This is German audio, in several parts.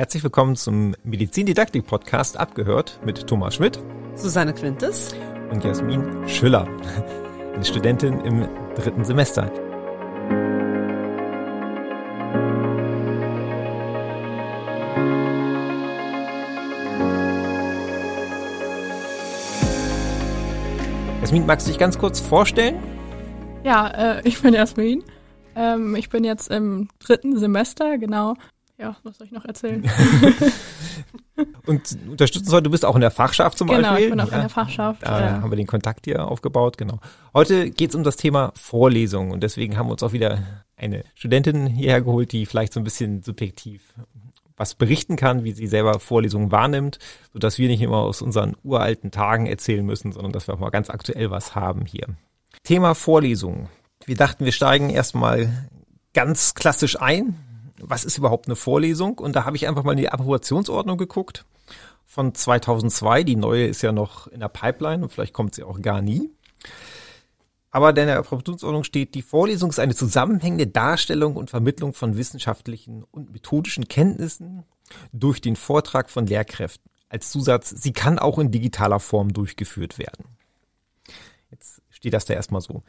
Herzlich willkommen zum Medizindidaktik-Podcast Abgehört mit Thomas Schmidt, Susanne Quintes und Jasmin Schüller, eine Studentin im dritten Semester. Jasmin, magst du dich ganz kurz vorstellen? Ja, äh, ich bin Jasmin. Ähm, ich bin jetzt im dritten Semester, genau. Ja, was soll ich noch erzählen? Und unterstützen soll, du bist auch in der Fachschaft zum genau, Beispiel. Genau, ich bin auch ja, in der Fachschaft. Da ja. haben wir den Kontakt hier aufgebaut, genau. Heute geht es um das Thema Vorlesung und deswegen haben wir uns auch wieder eine Studentin hierher geholt, die vielleicht so ein bisschen subjektiv was berichten kann, wie sie selber Vorlesungen wahrnimmt, sodass wir nicht immer aus unseren uralten Tagen erzählen müssen, sondern dass wir auch mal ganz aktuell was haben hier. Thema Vorlesungen. Wir dachten, wir steigen erstmal ganz klassisch ein. Was ist überhaupt eine Vorlesung? Und da habe ich einfach mal in die Approbationsordnung geguckt von 2002. Die neue ist ja noch in der Pipeline und vielleicht kommt sie auch gar nie. Aber in der Approbationsordnung steht, die Vorlesung ist eine zusammenhängende Darstellung und Vermittlung von wissenschaftlichen und methodischen Kenntnissen durch den Vortrag von Lehrkräften. Als Zusatz, sie kann auch in digitaler Form durchgeführt werden. Jetzt steht das da erstmal so.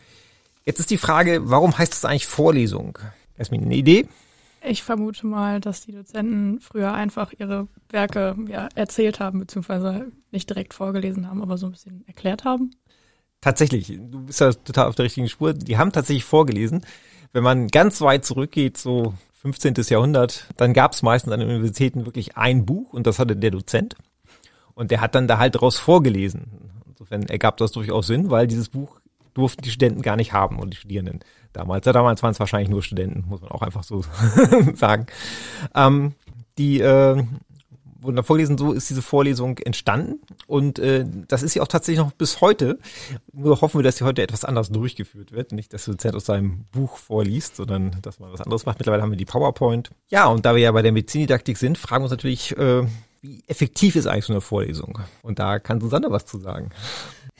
Jetzt ist die Frage, warum heißt das eigentlich Vorlesung? Erstmal eine Idee? Ich vermute mal, dass die Dozenten früher einfach ihre Werke ja, erzählt haben, beziehungsweise nicht direkt vorgelesen haben, aber so ein bisschen erklärt haben. Tatsächlich, du bist ja total auf der richtigen Spur. Die haben tatsächlich vorgelesen. Wenn man ganz weit zurückgeht, so 15. Jahrhundert, dann gab es meistens an den Universitäten wirklich ein Buch und das hatte der Dozent. Und der hat dann da halt daraus vorgelesen. Insofern ergab das durchaus Sinn, weil dieses Buch durften die Studenten gar nicht haben und die Studierenden damals. Ja, damals waren es wahrscheinlich nur Studenten, muss man auch einfach so sagen. Ähm, die äh, wurden da vorgelesen, so ist diese Vorlesung entstanden und äh, das ist ja auch tatsächlich noch bis heute. Nur hoffen wir, dass sie heute etwas anders durchgeführt wird. Nicht, dass der Dozent aus seinem Buch vorliest, sondern dass man was anderes macht. Mittlerweile haben wir die PowerPoint. Ja, und da wir ja bei der Medizindidaktik sind, fragen wir uns natürlich, äh, wie effektiv ist eigentlich so eine Vorlesung? Und da kann Susanne was zu sagen.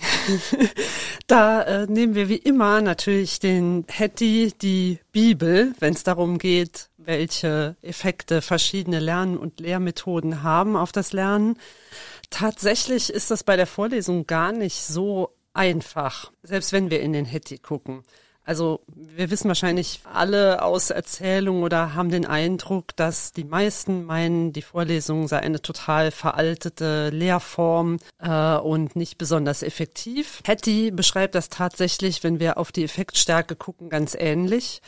da äh, nehmen wir wie immer natürlich den Hetty, die Bibel, wenn es darum geht, welche Effekte verschiedene Lern- und Lehrmethoden haben auf das Lernen. Tatsächlich ist das bei der Vorlesung gar nicht so einfach, selbst wenn wir in den Hetty gucken. Also wir wissen wahrscheinlich alle aus Erzählungen oder haben den Eindruck, dass die meisten meinen, die Vorlesung sei eine total veraltete Lehrform äh, und nicht besonders effektiv. Hattie beschreibt das tatsächlich, wenn wir auf die Effektstärke gucken, ganz ähnlich.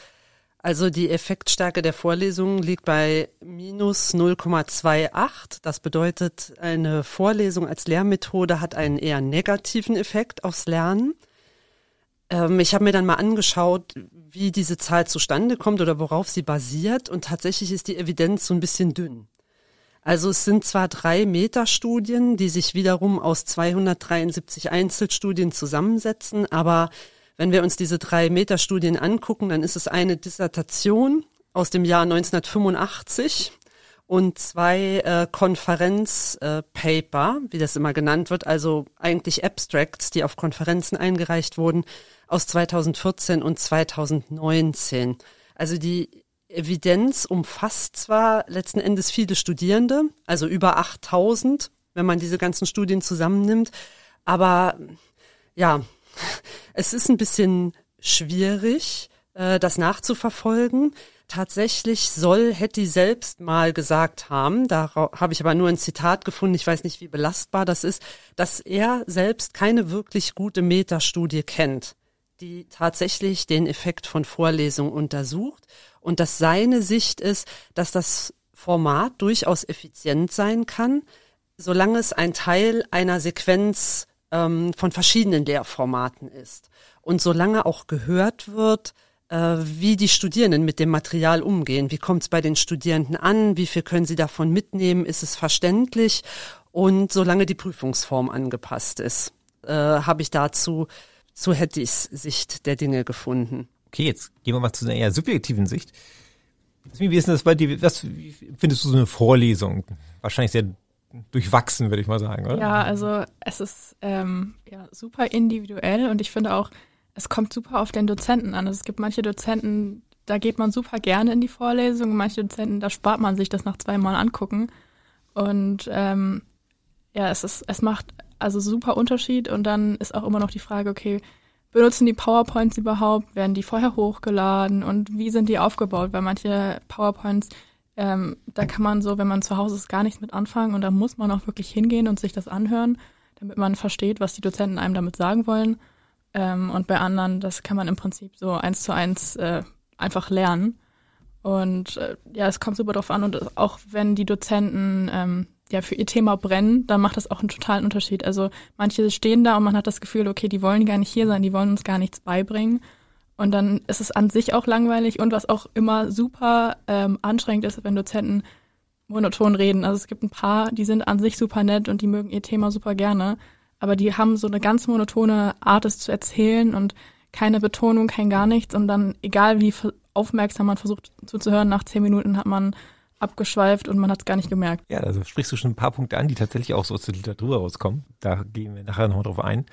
Also die Effektstärke der Vorlesung liegt bei minus 0,28. Das bedeutet, eine Vorlesung als Lehrmethode hat einen eher negativen Effekt aufs Lernen. Ähm, ich habe mir dann mal angeschaut, wie diese Zahl zustande kommt oder worauf sie basiert. Und tatsächlich ist die Evidenz so ein bisschen dünn. Also es sind zwar drei Metastudien, die sich wiederum aus 273 Einzelstudien zusammensetzen, aber wenn wir uns diese drei Metastudien angucken, dann ist es eine Dissertation aus dem Jahr 1985 und zwei äh, Konferenzpaper, äh, wie das immer genannt wird, also eigentlich Abstracts, die auf Konferenzen eingereicht wurden, aus 2014 und 2019. Also die Evidenz umfasst zwar letzten Endes viele Studierende, also über 8000, wenn man diese ganzen Studien zusammennimmt, aber ja, es ist ein bisschen schwierig, äh, das nachzuverfolgen. Tatsächlich soll Hetty selbst mal gesagt haben, da habe ich aber nur ein Zitat gefunden, ich weiß nicht, wie belastbar das ist, dass er selbst keine wirklich gute Metastudie kennt, die tatsächlich den Effekt von Vorlesungen untersucht und dass seine Sicht ist, dass das Format durchaus effizient sein kann, solange es ein Teil einer Sequenz ähm, von verschiedenen Lehrformaten ist. Und solange auch gehört wird, wie die Studierenden mit dem Material umgehen. Wie kommt es bei den Studierenden an? Wie viel können sie davon mitnehmen? Ist es verständlich? Und solange die Prüfungsform angepasst ist, äh, habe ich dazu zu Hettys Sicht der Dinge gefunden. Okay, jetzt gehen wir mal zu einer eher subjektiven Sicht. Wie ist denn das bei dir? Was findest du so eine Vorlesung? Wahrscheinlich sehr durchwachsen, würde ich mal sagen, oder? Ja, also es ist ähm, ja, super individuell und ich finde auch, es kommt super auf den Dozenten an. Also es gibt manche Dozenten, da geht man super gerne in die Vorlesung. Manche Dozenten, da spart man sich das nach zweimal angucken. Und ähm, ja, es ist, es macht also super Unterschied. Und dann ist auch immer noch die Frage, okay, benutzen die PowerPoints überhaupt? Werden die vorher hochgeladen? Und wie sind die aufgebaut? Weil manche PowerPoints, ähm, da kann man so, wenn man zu Hause ist, gar nichts mit anfangen. Und da muss man auch wirklich hingehen und sich das anhören, damit man versteht, was die Dozenten einem damit sagen wollen. Ähm, und bei anderen, das kann man im Prinzip so eins zu eins äh, einfach lernen. Und äh, ja, es kommt super drauf an. Und auch wenn die Dozenten ähm, ja für ihr Thema brennen, dann macht das auch einen totalen Unterschied. Also manche stehen da und man hat das Gefühl, okay, die wollen gar nicht hier sein, die wollen uns gar nichts beibringen. Und dann ist es an sich auch langweilig und was auch immer super ähm, anstrengend ist, wenn Dozenten monoton reden. Also es gibt ein paar, die sind an sich super nett und die mögen ihr Thema super gerne, aber die haben so eine ganz monotone Art, es zu erzählen und keine Betonung, kein gar nichts. Und dann, egal wie aufmerksam man versucht zuzuhören, nach zehn Minuten hat man abgeschweift und man hat es gar nicht gemerkt. Ja, also sprichst du schon ein paar Punkte an, die tatsächlich auch so aus der Literatur rauskommen. Da gehen wir nachher noch drauf ein.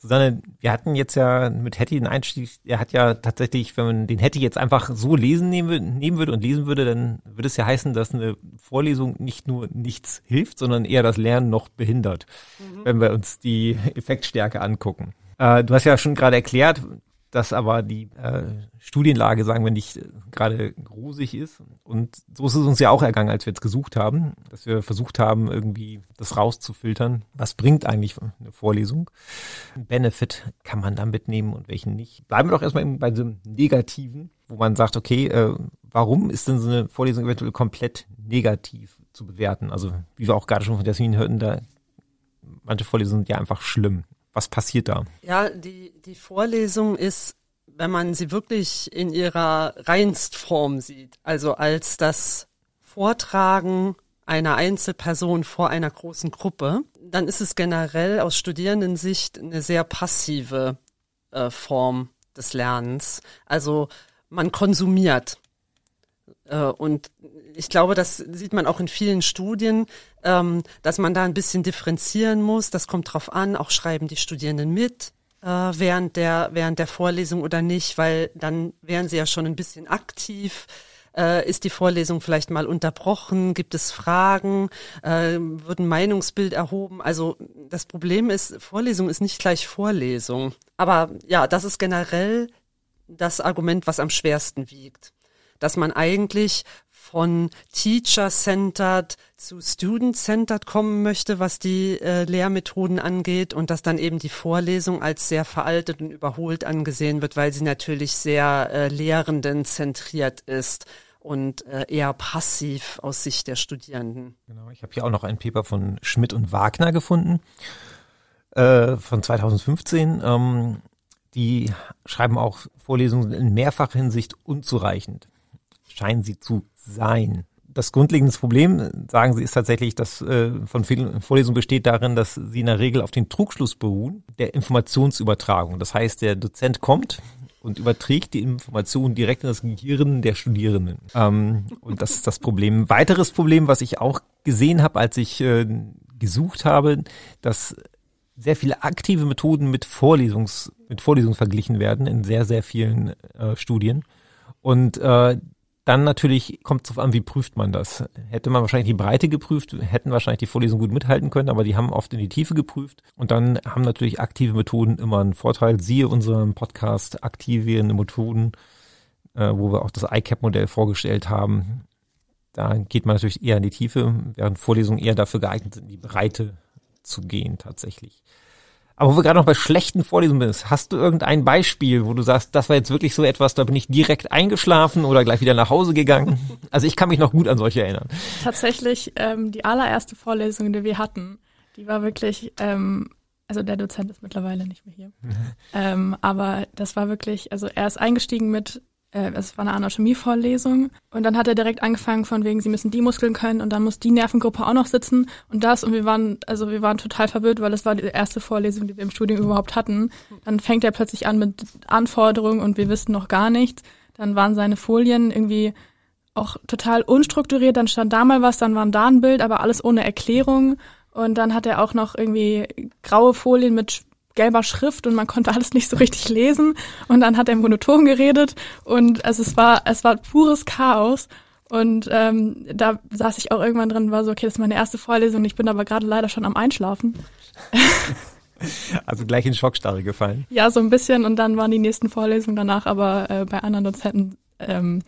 Susanne, wir hatten jetzt ja mit Hattie den Einstieg, er hat ja tatsächlich, wenn man den Hattie jetzt einfach so lesen nehmen, nehmen würde und lesen würde, dann würde es ja heißen, dass eine Vorlesung nicht nur nichts hilft, sondern eher das Lernen noch behindert, mhm. wenn wir uns die Effektstärke angucken. Äh, du hast ja schon gerade erklärt, dass aber die äh, Studienlage, sagen wir nicht, gerade rosig ist. Und so ist es uns ja auch ergangen, als wir jetzt gesucht haben, dass wir versucht haben, irgendwie das rauszufiltern. Was bringt eigentlich eine Vorlesung? Benefit kann man da mitnehmen und welchen nicht. Bleiben wir doch erstmal bei dem Negativen, wo man sagt, okay, äh, warum ist denn so eine Vorlesung eventuell komplett negativ zu bewerten? Also, wie wir auch gerade schon von Jasmin hörten, da manche Vorlesungen sind ja einfach schlimm. Was passiert da? Ja, die, die Vorlesung ist, wenn man sie wirklich in ihrer Reinstform sieht, also als das Vortragen einer Einzelperson vor einer großen Gruppe, dann ist es generell aus Studierendensicht eine sehr passive äh, Form des Lernens. Also man konsumiert. Äh, und ich glaube, das sieht man auch in vielen Studien, ähm, dass man da ein bisschen differenzieren muss. Das kommt drauf an, auch schreiben die Studierenden mit äh, während der während der Vorlesung oder nicht, weil dann wären sie ja schon ein bisschen aktiv. Äh, ist die Vorlesung vielleicht mal unterbrochen? Gibt es Fragen? Wird ein Meinungsbild erhoben? Also das Problem ist, Vorlesung ist nicht gleich Vorlesung. Aber ja, das ist generell das Argument, was am schwersten wiegt dass man eigentlich von Teacher-centered zu Student-centered kommen möchte, was die äh, Lehrmethoden angeht und dass dann eben die Vorlesung als sehr veraltet und überholt angesehen wird, weil sie natürlich sehr äh, Lehrenden zentriert ist und äh, eher passiv aus Sicht der Studierenden. Genau, ich habe hier auch noch ein Paper von Schmidt und Wagner gefunden äh, von 2015. Ähm, die schreiben auch Vorlesungen in mehrfacher Hinsicht unzureichend scheinen sie zu sein. Das grundlegende Problem, sagen Sie, ist tatsächlich, dass äh, von vielen Vorlesungen besteht darin, dass sie in der Regel auf den Trugschluss beruhen, der Informationsübertragung. Das heißt, der Dozent kommt und überträgt die Informationen direkt in das Gehirn der Studierenden. Ähm, und das ist das Problem. Weiteres Problem, was ich auch gesehen habe, als ich äh, gesucht habe, dass sehr viele aktive Methoden mit Vorlesungs mit Vorlesungen verglichen werden in sehr sehr vielen äh, Studien und äh, dann natürlich kommt es darauf an, wie prüft man das. Hätte man wahrscheinlich die Breite geprüft, hätten wahrscheinlich die Vorlesungen gut mithalten können, aber die haben oft in die Tiefe geprüft. Und dann haben natürlich aktive Methoden immer einen Vorteil. Siehe unseren Podcast Aktivierende Methoden, äh, wo wir auch das ICAP-Modell vorgestellt haben. Da geht man natürlich eher in die Tiefe, während Vorlesungen eher dafür geeignet sind, in die Breite zu gehen tatsächlich. Aber wo wir gerade noch bei schlechten Vorlesungen sind, hast du irgendein Beispiel, wo du sagst, das war jetzt wirklich so etwas, da bin ich direkt eingeschlafen oder gleich wieder nach Hause gegangen? Also ich kann mich noch gut an solche erinnern. Tatsächlich, ähm, die allererste Vorlesung, die wir hatten, die war wirklich, ähm, also der Dozent ist mittlerweile nicht mehr hier. ähm, aber das war wirklich, also er ist eingestiegen mit es war eine Anatomie-Vorlesung und dann hat er direkt angefangen von wegen, sie müssen die Muskeln können und dann muss die Nervengruppe auch noch sitzen und das und wir waren, also wir waren total verwirrt, weil es war die erste Vorlesung, die wir im Studium überhaupt hatten. Dann fängt er plötzlich an mit Anforderungen und wir wissen noch gar nichts. Dann waren seine Folien irgendwie auch total unstrukturiert, dann stand da mal was, dann war da ein Bild, aber alles ohne Erklärung und dann hat er auch noch irgendwie graue Folien mit gelber Schrift und man konnte alles nicht so richtig lesen. Und dann hat er monoton geredet und also es war es war pures Chaos. Und ähm, da saß ich auch irgendwann drin war so okay das ist meine erste Vorlesung. Ich bin aber gerade leider schon am Einschlafen. Also gleich in Schockstarre gefallen. Ja so ein bisschen. Und dann waren die nächsten Vorlesungen danach aber äh, bei anderen Dozenten ähm,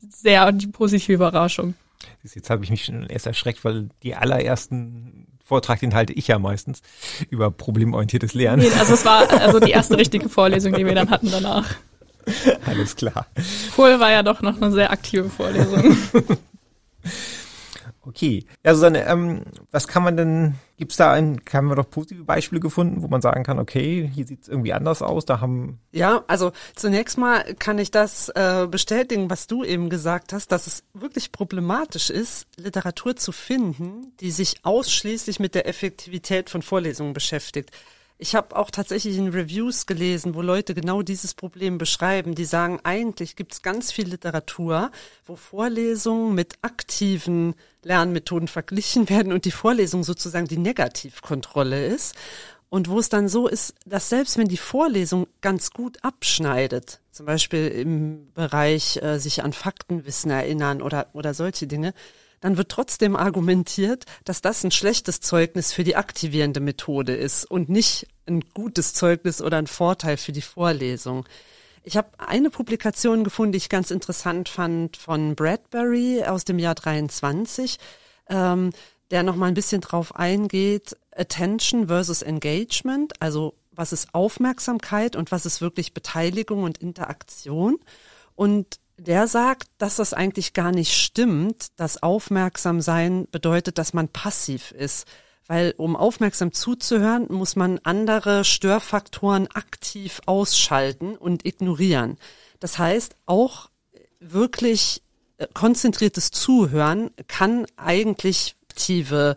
sehr die positive Überraschung. Jetzt habe ich mich schon erst erschreckt, weil die allerersten Vortrag, den halte ich ja meistens über problemorientiertes Lernen. Nee, also es war also die erste richtige Vorlesung, die wir dann hatten danach. Alles klar. Kohl war ja doch noch eine sehr aktive Vorlesung. Okay. Ja, Susanne, ähm, was kann man denn, gibt's da ein, haben wir doch positive Beispiele gefunden, wo man sagen kann, okay, hier sieht's irgendwie anders aus, da haben. Ja, also zunächst mal kann ich das äh, bestätigen, was du eben gesagt hast, dass es wirklich problematisch ist, Literatur zu finden, die sich ausschließlich mit der Effektivität von Vorlesungen beschäftigt. Ich habe auch tatsächlich in Reviews gelesen, wo Leute genau dieses Problem beschreiben. Die sagen, eigentlich gibt es ganz viel Literatur, wo Vorlesungen mit aktiven Lernmethoden verglichen werden und die Vorlesung sozusagen die Negativkontrolle ist. Und wo es dann so ist, dass selbst wenn die Vorlesung ganz gut abschneidet, zum Beispiel im Bereich äh, sich an Faktenwissen erinnern oder, oder solche Dinge, dann wird trotzdem argumentiert, dass das ein schlechtes Zeugnis für die aktivierende Methode ist und nicht ein gutes Zeugnis oder ein Vorteil für die Vorlesung. Ich habe eine Publikation gefunden, die ich ganz interessant fand, von Bradbury aus dem Jahr 23, ähm, der noch mal ein bisschen drauf eingeht, Attention versus Engagement, also was ist Aufmerksamkeit und was ist wirklich Beteiligung und Interaktion. Und der sagt, dass das eigentlich gar nicht stimmt, dass aufmerksam sein bedeutet, dass man passiv ist. Weil um aufmerksam zuzuhören, muss man andere Störfaktoren aktiv ausschalten und ignorieren. Das heißt, auch wirklich äh, konzentriertes Zuhören kann eigentlich aktive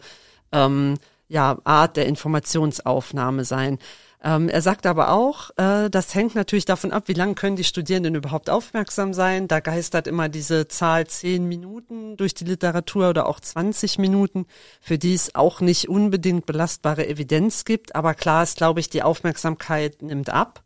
ähm, ja, Art der Informationsaufnahme sein. Ähm, er sagt aber auch, äh, das hängt natürlich davon ab, wie lange können die Studierenden überhaupt aufmerksam sein. Da geistert immer diese Zahl zehn Minuten durch die Literatur oder auch 20 Minuten, für die es auch nicht unbedingt belastbare Evidenz gibt. Aber klar ist, glaube ich, die Aufmerksamkeit nimmt ab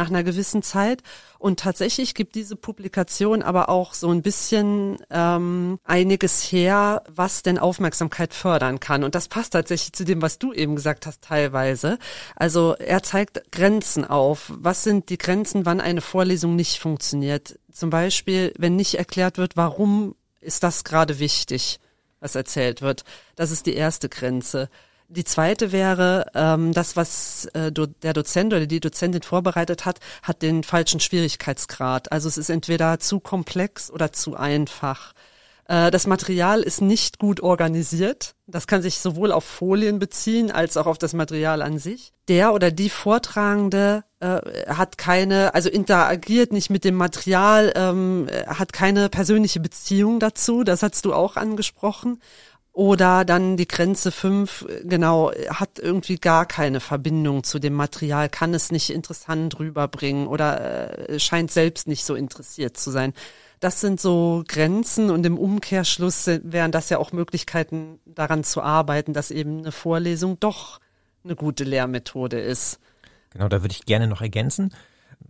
nach einer gewissen Zeit. Und tatsächlich gibt diese Publikation aber auch so ein bisschen ähm, einiges her, was denn Aufmerksamkeit fördern kann. Und das passt tatsächlich zu dem, was du eben gesagt hast, teilweise. Also er zeigt Grenzen auf. Was sind die Grenzen, wann eine Vorlesung nicht funktioniert? Zum Beispiel, wenn nicht erklärt wird, warum ist das gerade wichtig, was erzählt wird. Das ist die erste Grenze. Die zweite wäre, ähm, das, was äh, do, der Dozent oder die Dozentin vorbereitet hat, hat den falschen Schwierigkeitsgrad. Also es ist entweder zu komplex oder zu einfach. Äh, das Material ist nicht gut organisiert. Das kann sich sowohl auf Folien beziehen als auch auf das Material an sich. Der oder die Vortragende äh, hat keine, also interagiert nicht mit dem Material, ähm, hat keine persönliche Beziehung dazu. Das hast du auch angesprochen. Oder dann die Grenze 5, genau, hat irgendwie gar keine Verbindung zu dem Material, kann es nicht interessant rüberbringen oder äh, scheint selbst nicht so interessiert zu sein. Das sind so Grenzen und im Umkehrschluss wären das ja auch Möglichkeiten daran zu arbeiten, dass eben eine Vorlesung doch eine gute Lehrmethode ist. Genau, da würde ich gerne noch ergänzen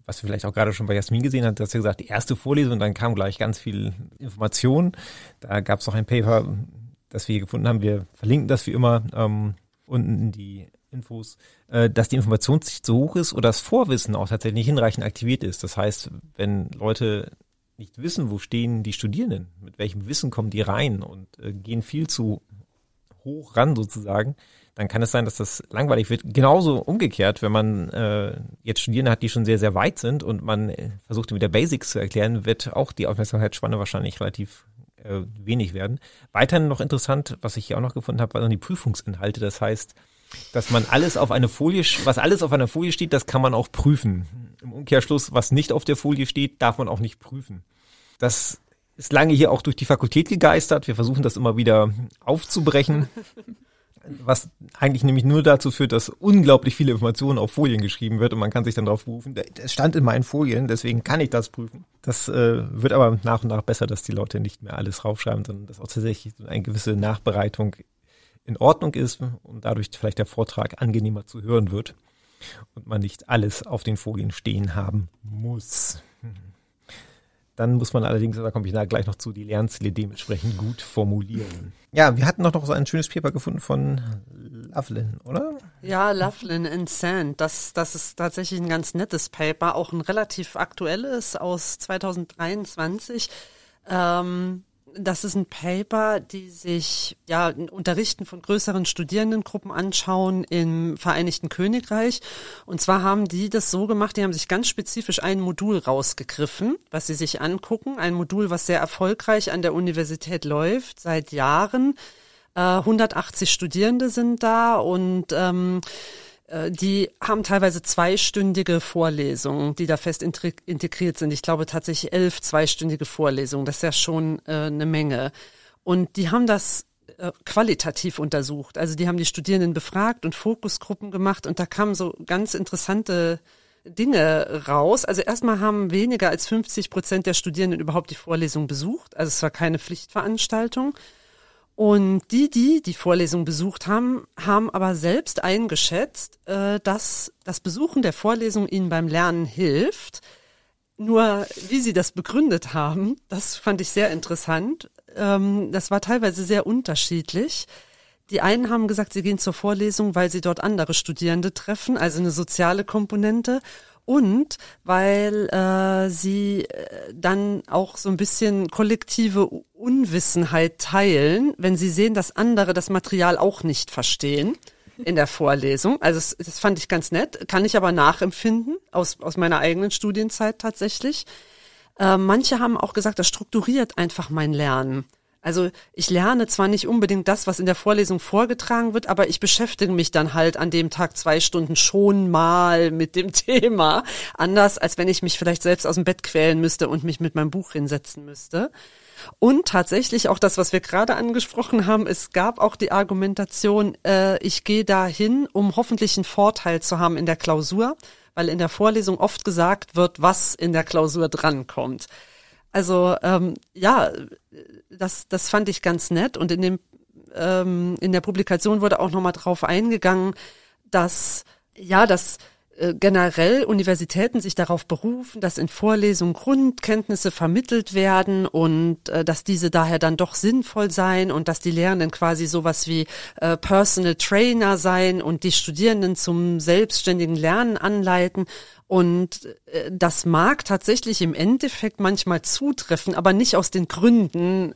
was wir vielleicht auch gerade schon bei Jasmin gesehen hat, dass sie gesagt, die erste Vorlesung, dann kam gleich ganz viel Information. Da gab es noch ein Paper, das wir hier gefunden haben, wir verlinken das wie immer ähm, unten in die Infos, äh, dass die Informationssicht so hoch ist oder das Vorwissen auch tatsächlich nicht hinreichend aktiviert ist. Das heißt, wenn Leute nicht wissen, wo stehen die Studierenden, mit welchem Wissen kommen die rein und äh, gehen viel zu hoch ran sozusagen, dann kann es sein, dass das langweilig wird. Genauso umgekehrt, wenn man äh, jetzt Studierende hat, die schon sehr, sehr weit sind und man äh, versucht, mit der Basics zu erklären, wird auch die Aufmerksamkeitsspanne wahrscheinlich relativ äh, wenig werden. Weiterhin noch interessant, was ich hier auch noch gefunden habe, waren die Prüfungsinhalte. Das heißt, dass man alles auf eine Folie, was alles auf einer Folie steht, das kann man auch prüfen. Im Umkehrschluss, was nicht auf der Folie steht, darf man auch nicht prüfen. Das ist lange hier auch durch die Fakultät gegeistert. Wir versuchen das immer wieder aufzubrechen was eigentlich nämlich nur dazu führt, dass unglaublich viele Informationen auf Folien geschrieben wird und man kann sich dann darauf berufen. Es stand in meinen Folien, deswegen kann ich das prüfen. Das äh, wird aber nach und nach besser, dass die Leute nicht mehr alles raufschreiben, sondern dass auch tatsächlich eine gewisse Nachbereitung in Ordnung ist und dadurch vielleicht der Vortrag angenehmer zu hören wird. und man nicht alles auf den Folien stehen haben muss. Dann muss man allerdings, da komme ich nachher gleich noch zu, die Lernziele dementsprechend gut formulieren. Ja, wir hatten noch so ein schönes Paper gefunden von Lovelin, oder? Ja, Lovelin and Sand. Das, das ist tatsächlich ein ganz nettes Paper, auch ein relativ aktuelles aus 2023. Ähm, das ist ein Paper, die sich ja Unterrichten von größeren Studierendengruppen anschauen im Vereinigten Königreich. Und zwar haben die das so gemacht, die haben sich ganz spezifisch ein Modul rausgegriffen, was sie sich angucken. Ein Modul, was sehr erfolgreich an der Universität läuft seit Jahren. Äh, 180 Studierende sind da und ähm, äh, die haben teilweise zweistündige Vorlesungen, die da fest integriert sind. Ich glaube tatsächlich elf zweistündige Vorlesungen. Das ist ja schon äh, eine Menge. Und die haben das äh, qualitativ untersucht. Also die haben die Studierenden befragt und Fokusgruppen gemacht und da kamen so ganz interessante Dinge raus. Also erstmal haben weniger als 50 Prozent der Studierenden überhaupt die Vorlesung besucht. Also es war keine Pflichtveranstaltung. Und die, die die Vorlesung besucht haben, haben aber selbst eingeschätzt, äh, dass das Besuchen der Vorlesung ihnen beim Lernen hilft. Nur wie sie das begründet haben, das fand ich sehr interessant. Ähm, das war teilweise sehr unterschiedlich. Die einen haben gesagt, sie gehen zur Vorlesung, weil sie dort andere Studierende treffen, also eine soziale Komponente und weil äh, sie äh, dann auch so ein bisschen kollektive Unwissenheit teilen, wenn sie sehen, dass andere das Material auch nicht verstehen in der Vorlesung. Also das, das fand ich ganz nett, kann ich aber nachempfinden aus, aus meiner eigenen Studienzeit tatsächlich. Äh, manche haben auch gesagt, das strukturiert einfach mein Lernen. Also ich lerne zwar nicht unbedingt das, was in der Vorlesung vorgetragen wird, aber ich beschäftige mich dann halt an dem Tag zwei Stunden schon mal mit dem Thema. Anders, als wenn ich mich vielleicht selbst aus dem Bett quälen müsste und mich mit meinem Buch hinsetzen müsste. Und tatsächlich auch das, was wir gerade angesprochen haben, es gab auch die Argumentation, äh, ich gehe dahin, um hoffentlich einen Vorteil zu haben in der Klausur, weil in der Vorlesung oft gesagt wird, was in der Klausur drankommt. Also ähm, ja, das, das fand ich ganz nett. Und in dem ähm, in der Publikation wurde auch nochmal drauf eingegangen, dass ja, dass generell Universitäten sich darauf berufen, dass in Vorlesungen Grundkenntnisse vermittelt werden und äh, dass diese daher dann doch sinnvoll seien und dass die Lehrenden quasi sowas wie äh, Personal Trainer seien und die Studierenden zum selbstständigen Lernen anleiten. Und äh, das mag tatsächlich im Endeffekt manchmal zutreffen, aber nicht aus den Gründen,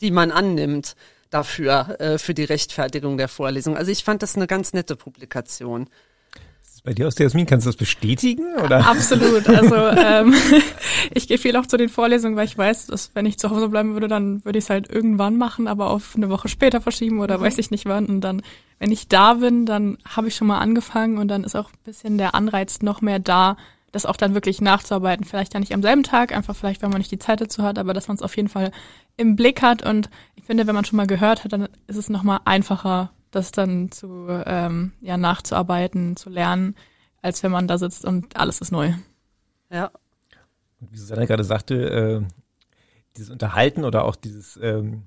die man annimmt dafür, äh, für die Rechtfertigung der Vorlesung. Also ich fand das eine ganz nette Publikation. Bei dir aus der Jasmin, kannst du das bestätigen? Oder? Absolut. Also ähm, ich gehe viel auch zu den Vorlesungen, weil ich weiß, dass wenn ich zu Hause bleiben würde, dann würde ich es halt irgendwann machen, aber auf eine Woche später verschieben oder mhm. weiß ich nicht wann. Und dann, wenn ich da bin, dann habe ich schon mal angefangen und dann ist auch ein bisschen der Anreiz noch mehr da, das auch dann wirklich nachzuarbeiten. Vielleicht ja nicht am selben Tag, einfach vielleicht, wenn man nicht die Zeit dazu hat, aber dass man es auf jeden Fall im Blick hat. Und ich finde, wenn man schon mal gehört hat, dann ist es nochmal einfacher, das dann zu ähm, ja nachzuarbeiten, zu lernen, als wenn man da sitzt und alles ist neu. Ja. Und wie Susanne gerade sagte, äh, dieses Unterhalten oder auch dieses ähm,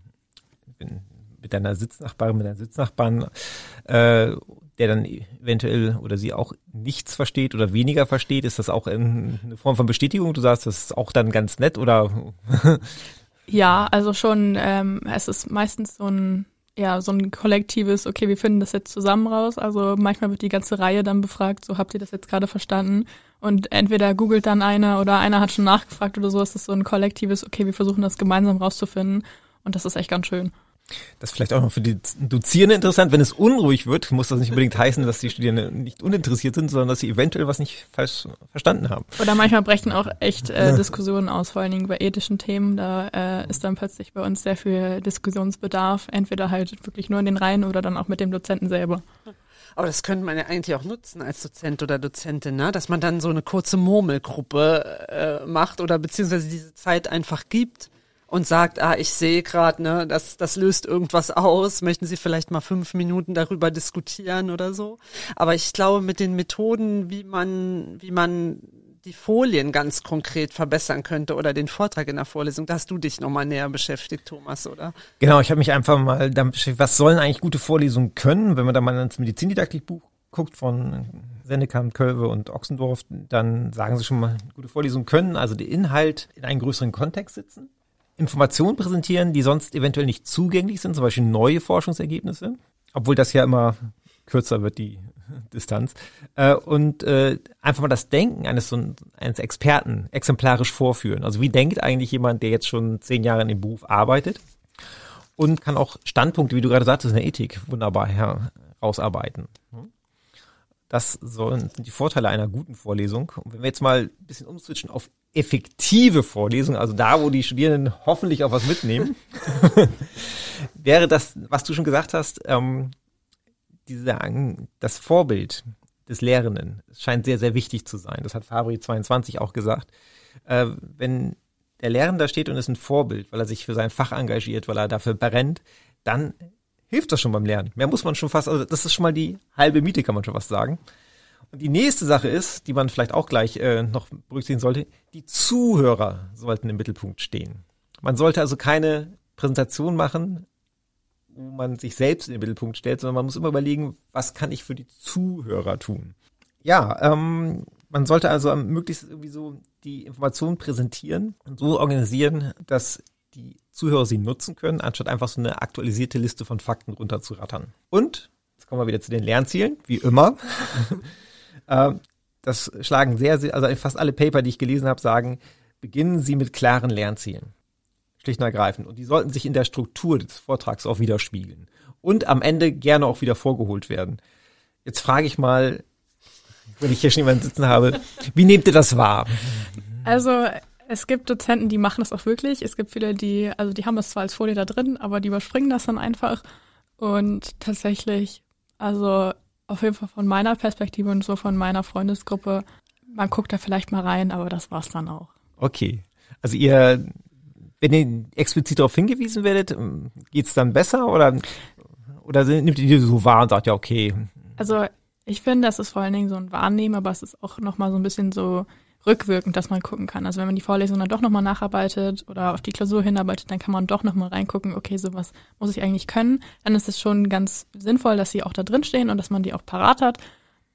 mit deiner Sitznachbarin, mit deinem Sitznachbarn, äh, der dann eventuell oder sie auch nichts versteht oder weniger versteht, ist das auch eine Form von Bestätigung? Du sagst, das ist auch dann ganz nett oder? ja, also schon, ähm, es ist meistens so ein ja, so ein kollektives, okay, wir finden das jetzt zusammen raus. Also manchmal wird die ganze Reihe dann befragt, so habt ihr das jetzt gerade verstanden? Und entweder googelt dann einer oder einer hat schon nachgefragt oder so. Es ist so ein kollektives, okay, wir versuchen das gemeinsam rauszufinden. Und das ist echt ganz schön. Das ist vielleicht auch noch für die Dozierende interessant. Wenn es unruhig wird, muss das nicht unbedingt heißen, dass die Studierenden nicht uninteressiert sind, sondern dass sie eventuell was nicht falsch verstanden haben. Oder manchmal brechen auch echt äh, Diskussionen aus, vor allen Dingen bei ethischen Themen. Da äh, ist dann plötzlich bei uns sehr viel Diskussionsbedarf, entweder halt wirklich nur in den Reihen oder dann auch mit dem Dozenten selber. Aber das könnte man ja eigentlich auch nutzen als Dozent oder Dozentin, ne? dass man dann so eine kurze Murmelgruppe äh, macht oder beziehungsweise diese Zeit einfach gibt und sagt, ah, ich sehe gerade, ne, das, das löst irgendwas aus, möchten Sie vielleicht mal fünf Minuten darüber diskutieren oder so. Aber ich glaube, mit den Methoden, wie man, wie man die Folien ganz konkret verbessern könnte oder den Vortrag in der Vorlesung, da hast du dich nochmal näher beschäftigt, Thomas, oder? Genau, ich habe mich einfach mal damit beschäftigt, was sollen eigentlich gute Vorlesungen können, wenn man da mal ins Medizindidaktikbuch guckt von Sennekamp, Kölve und Ochsendorf, dann sagen sie schon mal, gute Vorlesungen können also den Inhalt in einen größeren Kontext sitzen, Informationen präsentieren, die sonst eventuell nicht zugänglich sind, zum Beispiel neue Forschungsergebnisse, obwohl das ja immer kürzer wird, die Distanz. Äh, und äh, einfach mal das Denken eines, so eines Experten exemplarisch vorführen. Also wie denkt eigentlich jemand, der jetzt schon zehn Jahre in dem Beruf arbeitet und kann auch Standpunkte, wie du gerade sagtest, in der Ethik wunderbar herausarbeiten. Das sollen die Vorteile einer guten Vorlesung. Und wenn wir jetzt mal ein bisschen umswitchen auf effektive Vorlesung, also da, wo die Studierenden hoffentlich auch was mitnehmen, wäre das, was du schon gesagt hast, ähm, diese, das Vorbild des Lehrenden scheint sehr, sehr wichtig zu sein. Das hat Fabri 22 auch gesagt. Äh, wenn der Lehrende steht und ist ein Vorbild, weil er sich für sein Fach engagiert, weil er dafür brennt, dann hilft das schon beim Lernen. Mehr muss man schon fast, also das ist schon mal die halbe Miete, kann man schon was sagen. Und die nächste Sache ist, die man vielleicht auch gleich äh, noch berücksichtigen sollte, die Zuhörer sollten im Mittelpunkt stehen. Man sollte also keine Präsentation machen, wo man sich selbst in den Mittelpunkt stellt, sondern man muss immer überlegen, was kann ich für die Zuhörer tun. Ja, ähm, man sollte also möglichst irgendwie so die Informationen präsentieren und so organisieren, dass die Zuhörer sie nutzen können, anstatt einfach so eine aktualisierte Liste von Fakten runterzurattern. Und, jetzt kommen wir wieder zu den Lernzielen, wie immer. äh, das schlagen sehr, sehr, also fast alle Paper, die ich gelesen habe, sagen, beginnen Sie mit klaren Lernzielen. Schlicht und ergreifend. Und die sollten sich in der Struktur des Vortrags auch widerspiegeln. Und am Ende gerne auch wieder vorgeholt werden. Jetzt frage ich mal, wenn ich hier schon jemanden sitzen habe, wie nehmt ihr das wahr? Also es gibt Dozenten, die machen das auch wirklich. Es gibt viele, die, also die haben das zwar als Folie da drin, aber die überspringen das dann einfach. Und tatsächlich, also auf jeden Fall von meiner Perspektive und so von meiner Freundesgruppe, man guckt da vielleicht mal rein, aber das war's dann auch. Okay. Also ihr, wenn ihr explizit darauf hingewiesen werdet, geht's dann besser oder, oder nimmt ihr die so wahr und sagt ja, okay. Also ich finde, das ist vor allen Dingen so ein Wahrnehmen, aber es ist auch nochmal so ein bisschen so, rückwirkend, dass man gucken kann. Also wenn man die Vorlesung dann doch nochmal nacharbeitet oder auf die Klausur hinarbeitet, dann kann man doch nochmal reingucken, okay, sowas muss ich eigentlich können. Dann ist es schon ganz sinnvoll, dass sie auch da drin stehen und dass man die auch parat hat.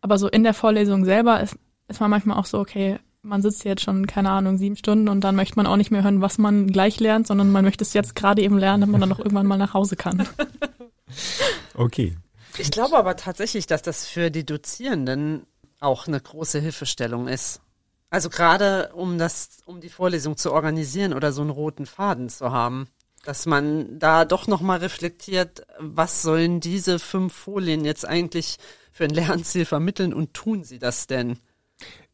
Aber so in der Vorlesung selber ist, ist man manchmal auch so, okay, man sitzt jetzt schon, keine Ahnung, sieben Stunden und dann möchte man auch nicht mehr hören, was man gleich lernt, sondern man möchte es jetzt gerade eben lernen, damit man dann auch irgendwann mal nach Hause kann. Okay. Ich glaube aber tatsächlich, dass das für die Dozierenden auch eine große Hilfestellung ist. Also gerade um das, um die Vorlesung zu organisieren oder so einen roten Faden zu haben, dass man da doch nochmal reflektiert, was sollen diese fünf Folien jetzt eigentlich für ein Lernziel vermitteln und tun sie das denn?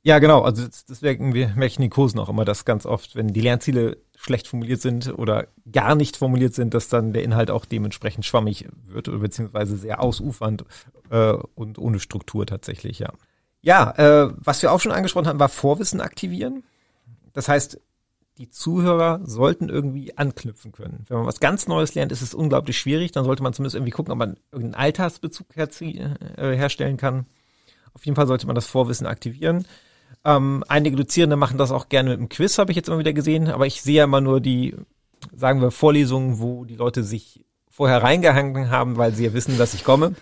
Ja, genau. Also deswegen wir merken in den Kursen auch immer, dass ganz oft, wenn die Lernziele schlecht formuliert sind oder gar nicht formuliert sind, dass dann der Inhalt auch dementsprechend schwammig wird oder beziehungsweise sehr ausufernd äh, und ohne Struktur tatsächlich, ja. Ja, äh, was wir auch schon angesprochen haben, war Vorwissen aktivieren. Das heißt, die Zuhörer sollten irgendwie anknüpfen können. Wenn man was ganz Neues lernt, ist es unglaublich schwierig. Dann sollte man zumindest irgendwie gucken, ob man irgendeinen Alltagsbezug her äh, herstellen kann. Auf jeden Fall sollte man das Vorwissen aktivieren. Ähm, einige Dozierende machen das auch gerne mit einem Quiz, habe ich jetzt immer wieder gesehen. Aber ich sehe ja immer nur die, sagen wir, Vorlesungen, wo die Leute sich vorher reingehangen haben, weil sie ja wissen, dass ich komme.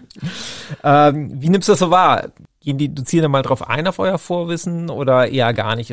ähm, wie nimmst du das so wahr? Gehen die Dozierenden mal drauf ein auf euer Vorwissen oder eher gar nicht?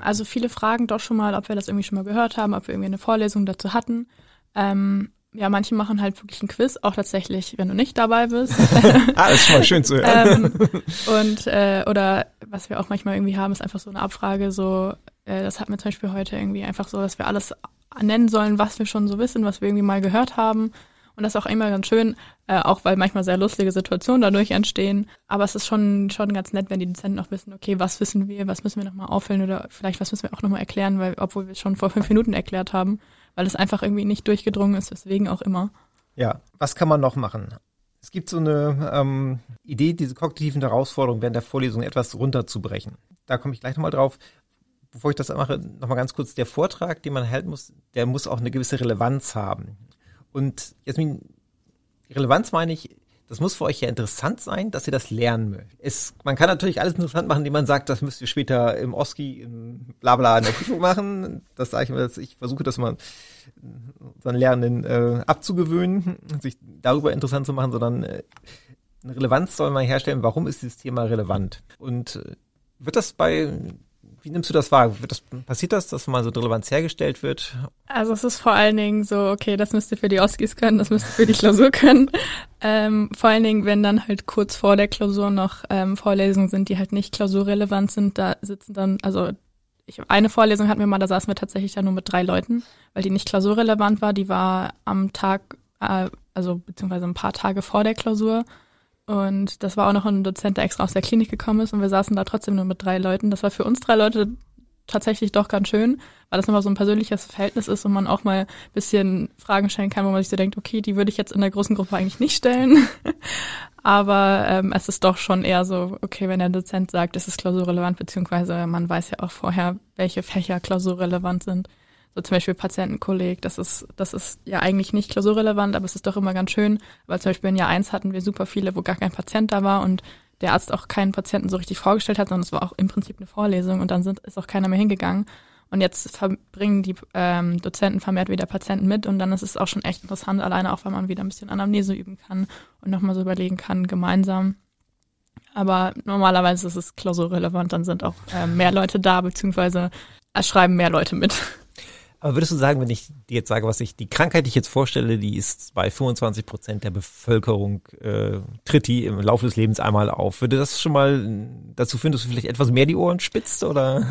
Also viele fragen doch schon mal, ob wir das irgendwie schon mal gehört haben, ob wir irgendwie eine Vorlesung dazu hatten. Ähm, ja, manche machen halt wirklich ein Quiz, auch tatsächlich, wenn du nicht dabei bist. ah, das ist schon mal schön zu hören. ähm, und äh, oder was wir auch manchmal irgendwie haben, ist einfach so eine Abfrage, so, äh, das hatten wir zum Beispiel heute irgendwie einfach so, dass wir alles nennen sollen, was wir schon so wissen, was wir irgendwie mal gehört haben. Und das ist auch immer ganz schön, äh, auch weil manchmal sehr lustige Situationen dadurch entstehen. Aber es ist schon, schon ganz nett, wenn die Dozenten auch wissen, okay, was wissen wir, was müssen wir nochmal auffüllen oder vielleicht was müssen wir auch nochmal erklären, weil, obwohl wir es schon vor fünf Minuten erklärt haben, weil es einfach irgendwie nicht durchgedrungen ist, deswegen auch immer. Ja, was kann man noch machen? Es gibt so eine ähm, Idee, diese kognitiven Herausforderungen während der Vorlesung etwas runterzubrechen. Da komme ich gleich nochmal drauf. Bevor ich das mache, nochmal ganz kurz, der Vortrag, den man halten muss, der muss auch eine gewisse Relevanz haben. Und Jasmin, Relevanz meine ich, das muss für euch ja interessant sein, dass ihr das lernen möchtet. Es, man kann natürlich alles interessant machen, indem man sagt, das müsst ihr später im OSCI, im Blabla in der Prüfung machen. Das sage ich immer, dass ich versuche, das mal unseren Lernenden äh, abzugewöhnen, sich darüber interessant zu machen, sondern äh, eine Relevanz soll man herstellen. Warum ist dieses Thema relevant? Und äh, wird das bei wie nimmst du das wahr? Das, passiert das, dass mal so Relevanz hergestellt wird? Also es ist vor allen Dingen so, okay, das müsst ihr für die Oskis können, das müsst ihr für die Klausur können. Ähm, vor allen Dingen, wenn dann halt kurz vor der Klausur noch ähm, Vorlesungen sind, die halt nicht klausurrelevant sind, da sitzen dann, also ich, eine Vorlesung hatten wir mal, da saßen wir tatsächlich dann nur mit drei Leuten, weil die nicht klausurrelevant war. Die war am Tag, äh, also beziehungsweise ein paar Tage vor der Klausur. Und das war auch noch ein Dozent, der extra aus der Klinik gekommen ist und wir saßen da trotzdem nur mit drei Leuten. Das war für uns drei Leute tatsächlich doch ganz schön, weil das nochmal so ein persönliches Verhältnis ist und man auch mal ein bisschen Fragen stellen kann, wo man sich so denkt, okay, die würde ich jetzt in der großen Gruppe eigentlich nicht stellen. Aber ähm, es ist doch schon eher so, okay, wenn der Dozent sagt, es ist klausurrelevant, beziehungsweise man weiß ja auch vorher, welche Fächer klausurrelevant sind so zum Beispiel Patientenkolleg, das ist, das ist ja eigentlich nicht klausurrelevant, aber es ist doch immer ganz schön, weil zum Beispiel in Jahr eins hatten wir super viele, wo gar kein Patient da war und der Arzt auch keinen Patienten so richtig vorgestellt hat, sondern es war auch im Prinzip eine Vorlesung und dann sind, ist auch keiner mehr hingegangen. Und jetzt verbringen die ähm, Dozenten vermehrt wieder Patienten mit und dann ist es auch schon echt interessant, alleine auch, weil man wieder ein bisschen Anamnese üben kann und nochmal so überlegen kann, gemeinsam. Aber normalerweise ist es klausurrelevant, dann sind auch äh, mehr Leute da, beziehungsweise es schreiben mehr Leute mit. Aber würdest du sagen, wenn ich dir jetzt sage, was ich, die Krankheit, die ich jetzt vorstelle, die ist bei 25 Prozent der Bevölkerung, äh, tritt die im Laufe des Lebens einmal auf. Würde das schon mal dazu führen, dass du vielleicht etwas mehr die Ohren spitzt, oder?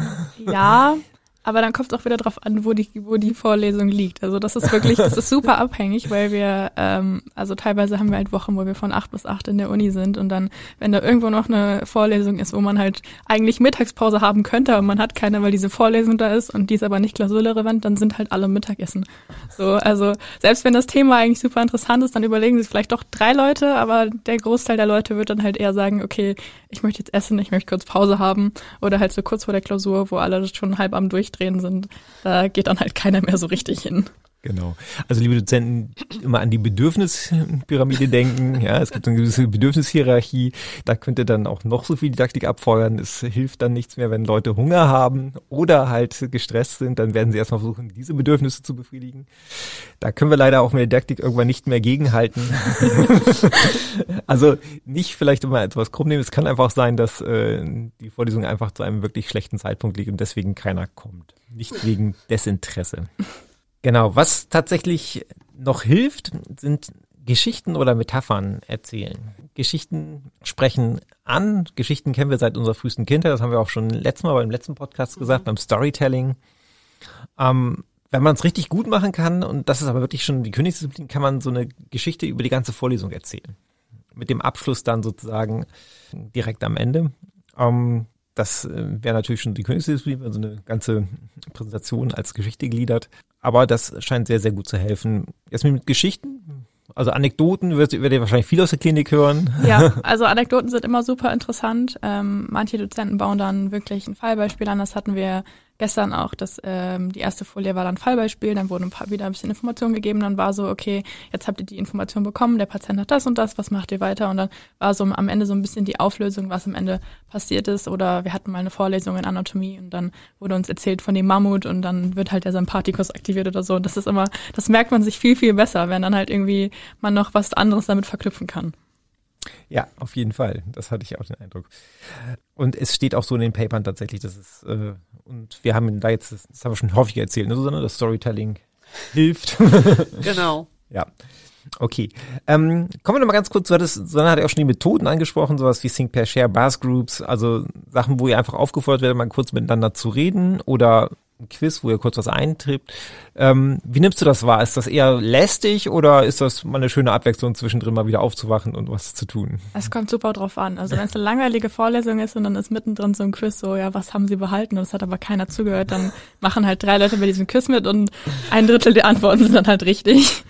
Ja, aber dann kommt es auch wieder drauf an, wo die, wo die Vorlesung liegt. Also das ist wirklich, das ist super abhängig, weil wir, ähm, also teilweise haben wir halt Wochen, wo wir von acht bis acht in der Uni sind und dann, wenn da irgendwo noch eine Vorlesung ist, wo man halt eigentlich Mittagspause haben könnte, aber man hat keine, weil diese Vorlesung da ist und die ist aber nicht klausurrelevant, dann sind halt alle Mittagessen. So, also selbst wenn das Thema eigentlich super interessant ist, dann überlegen sich vielleicht doch drei Leute, aber der Großteil der Leute wird dann halt eher sagen, okay, ich möchte jetzt essen, ich möchte kurz Pause haben oder halt so kurz vor der Klausur, wo alle schon halb am durch durchdrehen sind, da geht dann halt keiner mehr so richtig hin. Genau. Also liebe Dozenten, immer an die Bedürfnispyramide denken. Ja, es gibt eine gewisse Bedürfnishierarchie. Da könnt ihr dann auch noch so viel Didaktik abfeuern. Es hilft dann nichts mehr, wenn Leute Hunger haben oder halt gestresst sind. Dann werden sie erstmal versuchen, diese Bedürfnisse zu befriedigen. Da können wir leider auch mit Didaktik irgendwann nicht mehr gegenhalten. also nicht vielleicht immer etwas krumm nehmen. Es kann einfach sein, dass äh, die Vorlesung einfach zu einem wirklich schlechten Zeitpunkt liegt und deswegen keiner kommt. Nicht wegen Desinteresse. Genau, was tatsächlich noch hilft, sind Geschichten oder Metaphern erzählen. Geschichten sprechen an. Geschichten kennen wir seit unserer frühesten Kindheit. Das haben wir auch schon letztes Mal beim letzten Podcast gesagt, mhm. beim Storytelling. Ähm, wenn man es richtig gut machen kann, und das ist aber wirklich schon die Königsdisziplin, kann man so eine Geschichte über die ganze Vorlesung erzählen. Mit dem Abschluss dann sozusagen direkt am Ende. Ähm, das äh, wäre natürlich schon die Königsdisziplin, wenn so eine ganze Präsentation als Geschichte gliedert. Aber das scheint sehr, sehr gut zu helfen. Jetzt mit Geschichten, also Anekdoten werdet ihr wahrscheinlich viel aus der Klinik hören. Ja, also Anekdoten sind immer super interessant. Ähm, manche Dozenten bauen dann wirklich ein Fallbeispiel an. Das hatten wir gestern auch, dass ähm, die erste Folie war dann Fallbeispiel, dann wurden ein paar wieder ein bisschen Informationen gegeben, dann war so, okay, jetzt habt ihr die Information bekommen, der Patient hat das und das, was macht ihr weiter? Und dann war so am Ende so ein bisschen die Auflösung, was am Ende passiert ist. Oder wir hatten mal eine Vorlesung in Anatomie und dann wurde uns erzählt von dem Mammut und dann wird halt der Sympathikus aktiviert oder so. Und das ist immer, das merkt man sich viel, viel besser, wenn dann halt irgendwie man noch was anderes damit verknüpfen kann. Ja, auf jeden Fall. Das hatte ich auch den Eindruck. Und es steht auch so in den Papern tatsächlich, dass es, äh, und wir haben da jetzt, das, haben wir schon häufig erzählt, ne, Susanne, das Storytelling hilft. genau. ja. Okay. Ähm, kommen wir nochmal ganz kurz, du hattest, Susanne hat ja auch schon die Methoden angesprochen, sowas wie Sync per Share, Buzz Groups, also Sachen, wo ihr einfach aufgefordert werdet, mal kurz miteinander zu reden oder ein Quiz, wo ihr kurz was eintrippt. Ähm, wie nimmst du das wahr? Ist das eher lästig oder ist das mal eine schöne Abwechslung zwischendrin mal wieder aufzuwachen und was zu tun? Es kommt super drauf an. Also wenn es eine langweilige Vorlesung ist und dann ist mittendrin so ein Quiz, so ja, was haben sie behalten? Und es hat aber keiner zugehört, dann machen halt drei Leute bei diesem Quiz mit und ein Drittel der Antworten sind dann halt richtig.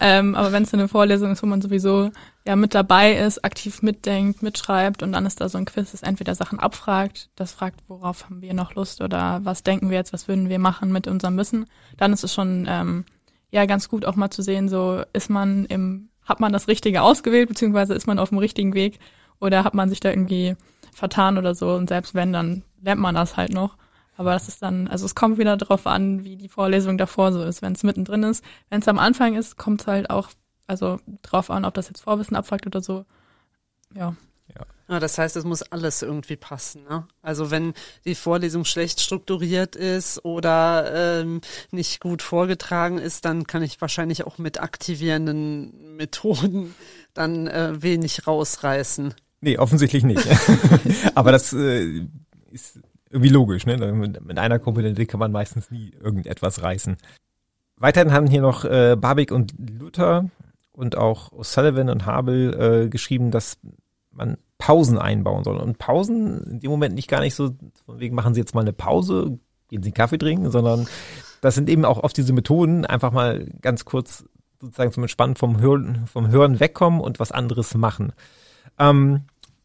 Ähm, aber wenn es eine Vorlesung ist, wo man sowieso ja mit dabei ist, aktiv mitdenkt, mitschreibt und dann ist da so ein Quiz, das entweder Sachen abfragt, das fragt, worauf haben wir noch Lust oder was denken wir jetzt, was würden wir machen mit unserem Wissen, dann ist es schon ähm, ja ganz gut auch mal zu sehen, so ist man im, hat man das Richtige ausgewählt, beziehungsweise ist man auf dem richtigen Weg oder hat man sich da irgendwie vertan oder so und selbst wenn, dann lernt man das halt noch. Aber das ist dann, also es kommt wieder darauf an, wie die Vorlesung davor so ist. Wenn es mittendrin ist, wenn es am Anfang ist, kommt es halt auch also drauf an, ob das jetzt Vorwissen abfragt oder so. Ja. Ja, das heißt, es muss alles irgendwie passen. Ne? Also wenn die Vorlesung schlecht strukturiert ist oder ähm, nicht gut vorgetragen ist, dann kann ich wahrscheinlich auch mit aktivierenden Methoden dann äh, wenig rausreißen. Nee, offensichtlich nicht. Aber das äh, ist irgendwie logisch. Ne? Mit, mit einer Komponente kann man meistens nie irgendetwas reißen. Weiterhin haben hier noch äh, Barbik und Luther und auch O'Sullivan und Habel äh, geschrieben, dass man Pausen einbauen soll. Und Pausen in dem Moment nicht gar nicht so, von wegen machen Sie jetzt mal eine Pause, gehen Sie einen Kaffee trinken, sondern das sind eben auch oft diese Methoden, einfach mal ganz kurz sozusagen zum Entspannen vom Hören, vom Hören wegkommen und was anderes machen. Ähm,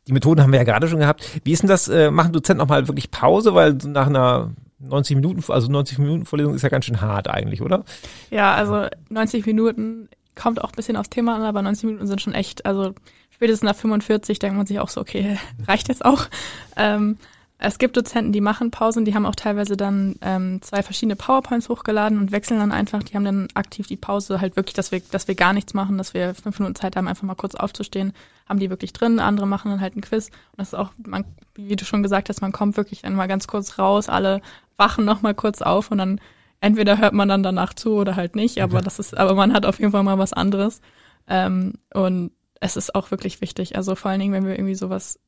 die Methoden haben wir ja gerade schon gehabt. Wie ist denn das? Äh, machen Dozenten auch mal wirklich Pause, weil nach einer 90 Minuten, also 90 Minuten Vorlesung ist ja ganz schön hart eigentlich, oder? Ja, also 90 Minuten kommt auch ein bisschen aufs Thema an, aber 90 Minuten sind schon echt, also spätestens nach 45 denkt man sich auch so, okay, reicht jetzt auch. Ähm, es gibt Dozenten, die machen Pausen, die haben auch teilweise dann ähm, zwei verschiedene PowerPoints hochgeladen und wechseln dann einfach, die haben dann aktiv die Pause halt wirklich, dass wir, dass wir gar nichts machen, dass wir fünf Minuten Zeit haben, einfach mal kurz aufzustehen, haben die wirklich drin, andere machen dann halt ein Quiz und das ist auch, man, wie du schon gesagt hast, man kommt wirklich dann mal ganz kurz raus, alle wachen noch mal kurz auf und dann entweder hört man dann danach zu oder halt nicht, aber das ist, aber man hat auf jeden Fall mal was anderes ähm, und es ist auch wirklich wichtig, also vor allen Dingen, wenn wir irgendwie sowas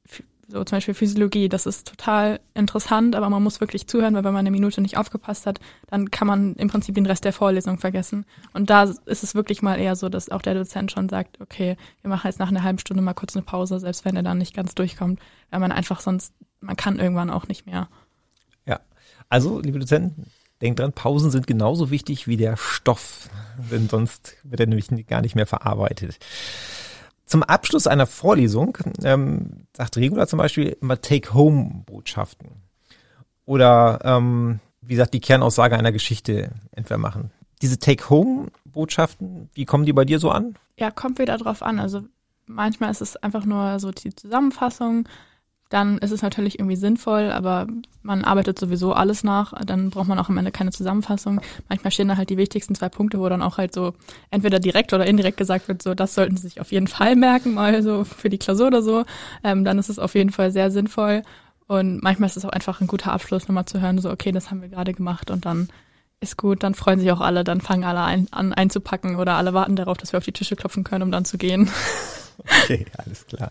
so zum Beispiel Physiologie, das ist total interessant, aber man muss wirklich zuhören, weil wenn man eine Minute nicht aufgepasst hat, dann kann man im Prinzip den Rest der Vorlesung vergessen. Und da ist es wirklich mal eher so, dass auch der Dozent schon sagt, okay, wir machen jetzt nach einer halben Stunde mal kurz eine Pause, selbst wenn er dann nicht ganz durchkommt, weil man einfach sonst, man kann irgendwann auch nicht mehr. Ja, also liebe Dozenten, denkt dran, Pausen sind genauso wichtig wie der Stoff, denn sonst wird er nämlich gar nicht mehr verarbeitet. Zum Abschluss einer Vorlesung ähm, sagt Regula zum Beispiel immer Take-Home-Botschaften. Oder ähm, wie gesagt, die Kernaussage einer Geschichte entweder machen. Diese Take-Home-Botschaften, wie kommen die bei dir so an? Ja, kommt wieder drauf an. Also manchmal ist es einfach nur so die Zusammenfassung, dann ist es natürlich irgendwie sinnvoll, aber man arbeitet sowieso alles nach, dann braucht man auch am Ende keine Zusammenfassung. Manchmal stehen da halt die wichtigsten zwei Punkte, wo dann auch halt so entweder direkt oder indirekt gesagt wird, so das sollten Sie sich auf jeden Fall merken, mal so für die Klausur oder so. Ähm, dann ist es auf jeden Fall sehr sinnvoll. Und manchmal ist es auch einfach ein guter Abschluss, nochmal zu hören, so okay, das haben wir gerade gemacht und dann ist gut, dann freuen sich auch alle, dann fangen alle ein, an einzupacken oder alle warten darauf, dass wir auf die Tische klopfen können, um dann zu gehen. Okay, alles klar.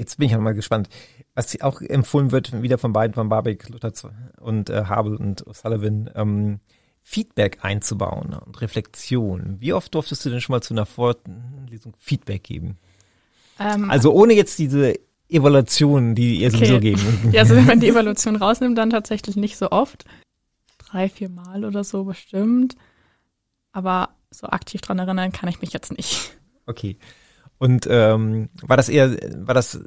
Jetzt bin ich mal gespannt. Was auch empfohlen wird, wieder von beiden, von Barbik, Luther und äh, Habel und Sullivan, ähm, Feedback einzubauen und Reflexion. Wie oft durftest du denn schon mal zu einer Vorlesung Feedback geben? Ähm, also ohne jetzt diese Evaluation, die ihr okay. sowieso geben. Ja, also wenn man die Evaluation rausnimmt, dann tatsächlich nicht so oft. Drei, vier Mal oder so bestimmt. Aber so aktiv dran erinnern kann ich mich jetzt nicht. Okay. Und ähm, war das eher, war das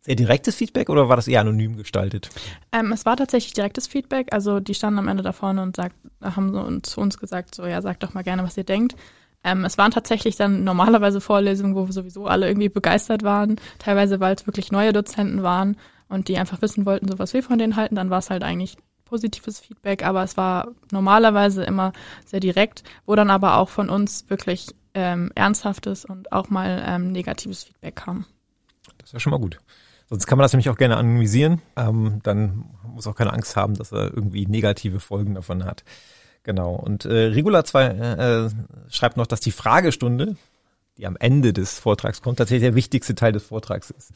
sehr direktes Feedback oder war das eher anonym gestaltet? Ähm, es war tatsächlich direktes Feedback. Also die standen am Ende da vorne und sagt, haben so zu uns gesagt, so ja, sagt doch mal gerne, was ihr denkt. Ähm, es waren tatsächlich dann normalerweise Vorlesungen, wo sowieso alle irgendwie begeistert waren. Teilweise, weil es wirklich neue Dozenten waren und die einfach wissen wollten, so was wir von denen halten. Dann war es halt eigentlich positives Feedback, aber es war normalerweise immer sehr direkt, wo dann aber auch von uns wirklich ähm, ernsthaftes und auch mal ähm, negatives Feedback kam. Das ist ja schon mal gut. Sonst kann man das nämlich auch gerne anonymisieren. Ähm, dann muss auch keine Angst haben, dass er irgendwie negative Folgen davon hat. Genau. Und äh, Regula 2 äh, schreibt noch, dass die Fragestunde, die am Ende des Vortrags kommt, tatsächlich der wichtigste Teil des Vortrags ist.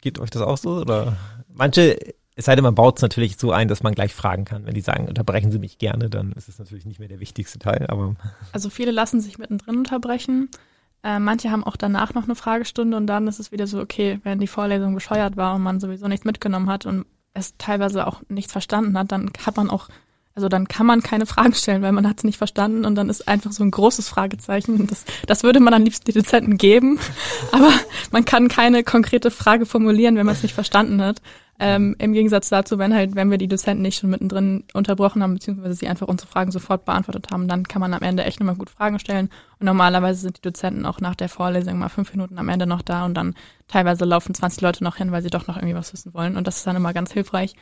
Geht euch das auch so? Oder manche es sei denn, man baut es natürlich so ein, dass man gleich fragen kann. Wenn die sagen, unterbrechen Sie mich gerne, dann ist es natürlich nicht mehr der wichtigste Teil. Aber also viele lassen sich mittendrin unterbrechen. Äh, manche haben auch danach noch eine Fragestunde und dann ist es wieder so, okay, wenn die Vorlesung bescheuert war und man sowieso nichts mitgenommen hat und es teilweise auch nichts verstanden hat, dann hat man auch, also dann kann man keine Fragen stellen, weil man hat es nicht verstanden und dann ist einfach so ein großes Fragezeichen. Das, das würde man am liebsten die Dozenten geben, aber man kann keine konkrete Frage formulieren, wenn man es nicht verstanden hat. Ähm, Im Gegensatz dazu, wenn halt, wenn wir die Dozenten nicht schon mittendrin unterbrochen haben, beziehungsweise sie einfach unsere Fragen sofort beantwortet haben, dann kann man am Ende echt nochmal gut Fragen stellen. Und normalerweise sind die Dozenten auch nach der Vorlesung mal fünf Minuten am Ende noch da und dann teilweise laufen 20 Leute noch hin, weil sie doch noch irgendwie was wissen wollen. Und das ist dann immer ganz hilfreich.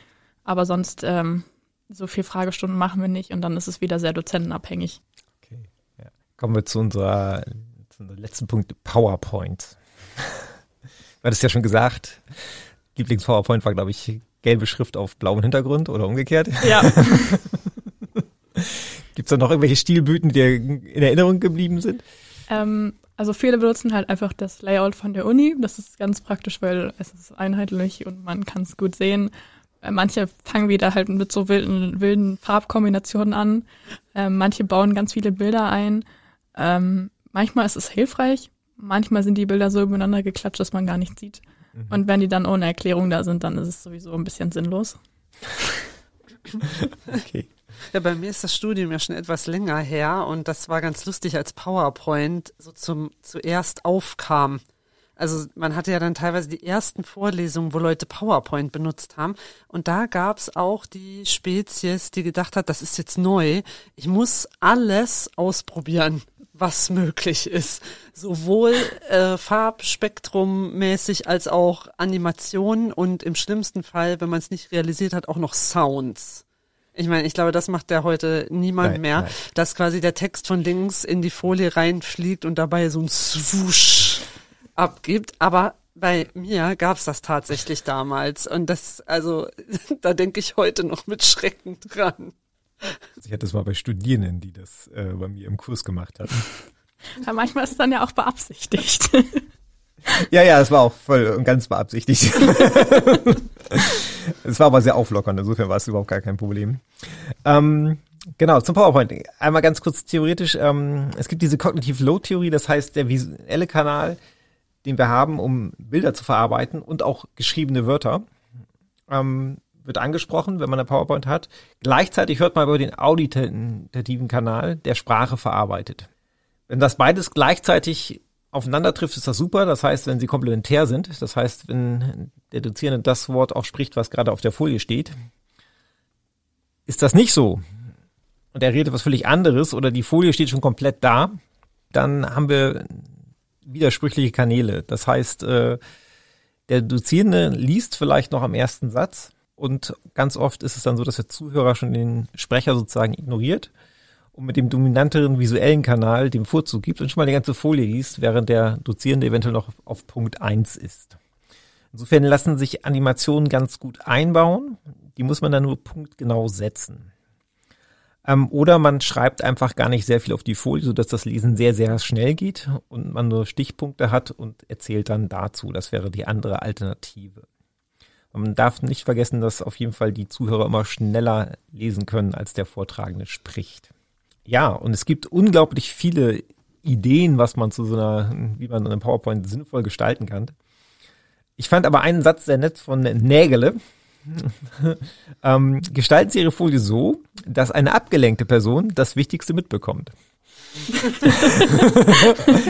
Aber sonst ähm, so viel Fragestunden machen wir nicht und dann ist es wieder sehr dozentenabhängig. Okay. Ja. Kommen wir zu unserer, zu unserem letzten Punkt, PowerPoint. Du hattest ja schon gesagt, Lieblings-PowerPoint war, glaube ich, gelbe Schrift auf blauem Hintergrund oder umgekehrt. Ja. Gibt es da noch irgendwelche Stilblüten, die dir in Erinnerung geblieben sind? Ähm, also viele benutzen halt einfach das Layout von der Uni. Das ist ganz praktisch, weil es ist einheitlich und man kann es gut sehen. Äh, manche fangen wieder halt mit so wilden, wilden Farbkombinationen an. Ähm, manche bauen ganz viele Bilder ein. Ähm, manchmal ist es hilfreich. Manchmal sind die Bilder so übereinander geklatscht, dass man gar nichts sieht. Mhm. Und wenn die dann ohne Erklärung da sind, dann ist es sowieso ein bisschen sinnlos. okay. Ja, bei mir ist das Studium ja schon etwas länger her und das war ganz lustig, als PowerPoint so zum zuerst aufkam. Also man hatte ja dann teilweise die ersten Vorlesungen, wo Leute PowerPoint benutzt haben. Und da gab's auch die Spezies, die gedacht hat, das ist jetzt neu. Ich muss alles ausprobieren was möglich ist. Sowohl äh, Farbspektrummäßig als auch Animationen und im schlimmsten Fall, wenn man es nicht realisiert hat, auch noch Sounds. Ich meine, ich glaube, das macht ja heute niemand nein, mehr, nein. dass quasi der Text von links in die Folie reinfliegt und dabei so ein Swoosh abgibt. Aber bei mir gab's das tatsächlich damals. Und das, also, da denke ich heute noch mit Schrecken dran. Ich hatte das mal bei Studierenden, die das äh, bei mir im Kurs gemacht hatten. Ja, manchmal ist es dann ja auch beabsichtigt. Ja, ja, es war auch voll und ganz beabsichtigt. es war aber sehr auflockernd, insofern war es überhaupt gar kein Problem. Ähm, genau, zum PowerPoint. Einmal ganz kurz theoretisch. Ähm, es gibt diese Cognitive Load Theorie, das heißt der visuelle Kanal, den wir haben, um Bilder zu verarbeiten und auch geschriebene Wörter. Ähm, wird angesprochen, wenn man eine PowerPoint hat. Gleichzeitig hört man über den auditativen Kanal, der Sprache verarbeitet. Wenn das beides gleichzeitig aufeinander trifft, ist das super. Das heißt, wenn sie komplementär sind, das heißt, wenn der Dozierende das Wort auch spricht, was gerade auf der Folie steht, ist das nicht so und er redet was völlig anderes oder die Folie steht schon komplett da, dann haben wir widersprüchliche Kanäle. Das heißt, äh, der Dozierende liest vielleicht noch am ersten Satz, und ganz oft ist es dann so, dass der Zuhörer schon den Sprecher sozusagen ignoriert und mit dem dominanteren visuellen Kanal dem Vorzug gibt und schon mal die ganze Folie liest, während der Dozierende eventuell noch auf Punkt eins ist. Insofern lassen sich Animationen ganz gut einbauen. Die muss man dann nur punktgenau setzen. Ähm, oder man schreibt einfach gar nicht sehr viel auf die Folie, sodass das Lesen sehr, sehr schnell geht und man nur Stichpunkte hat und erzählt dann dazu. Das wäre die andere Alternative. Man darf nicht vergessen, dass auf jeden Fall die Zuhörer immer schneller lesen können, als der Vortragende spricht. Ja, und es gibt unglaublich viele Ideen, was man zu so einer, wie man eine PowerPoint sinnvoll gestalten kann. Ich fand aber einen Satz sehr nett von Nägele. ähm, gestalten Sie Ihre Folie so, dass eine abgelenkte Person das Wichtigste mitbekommt.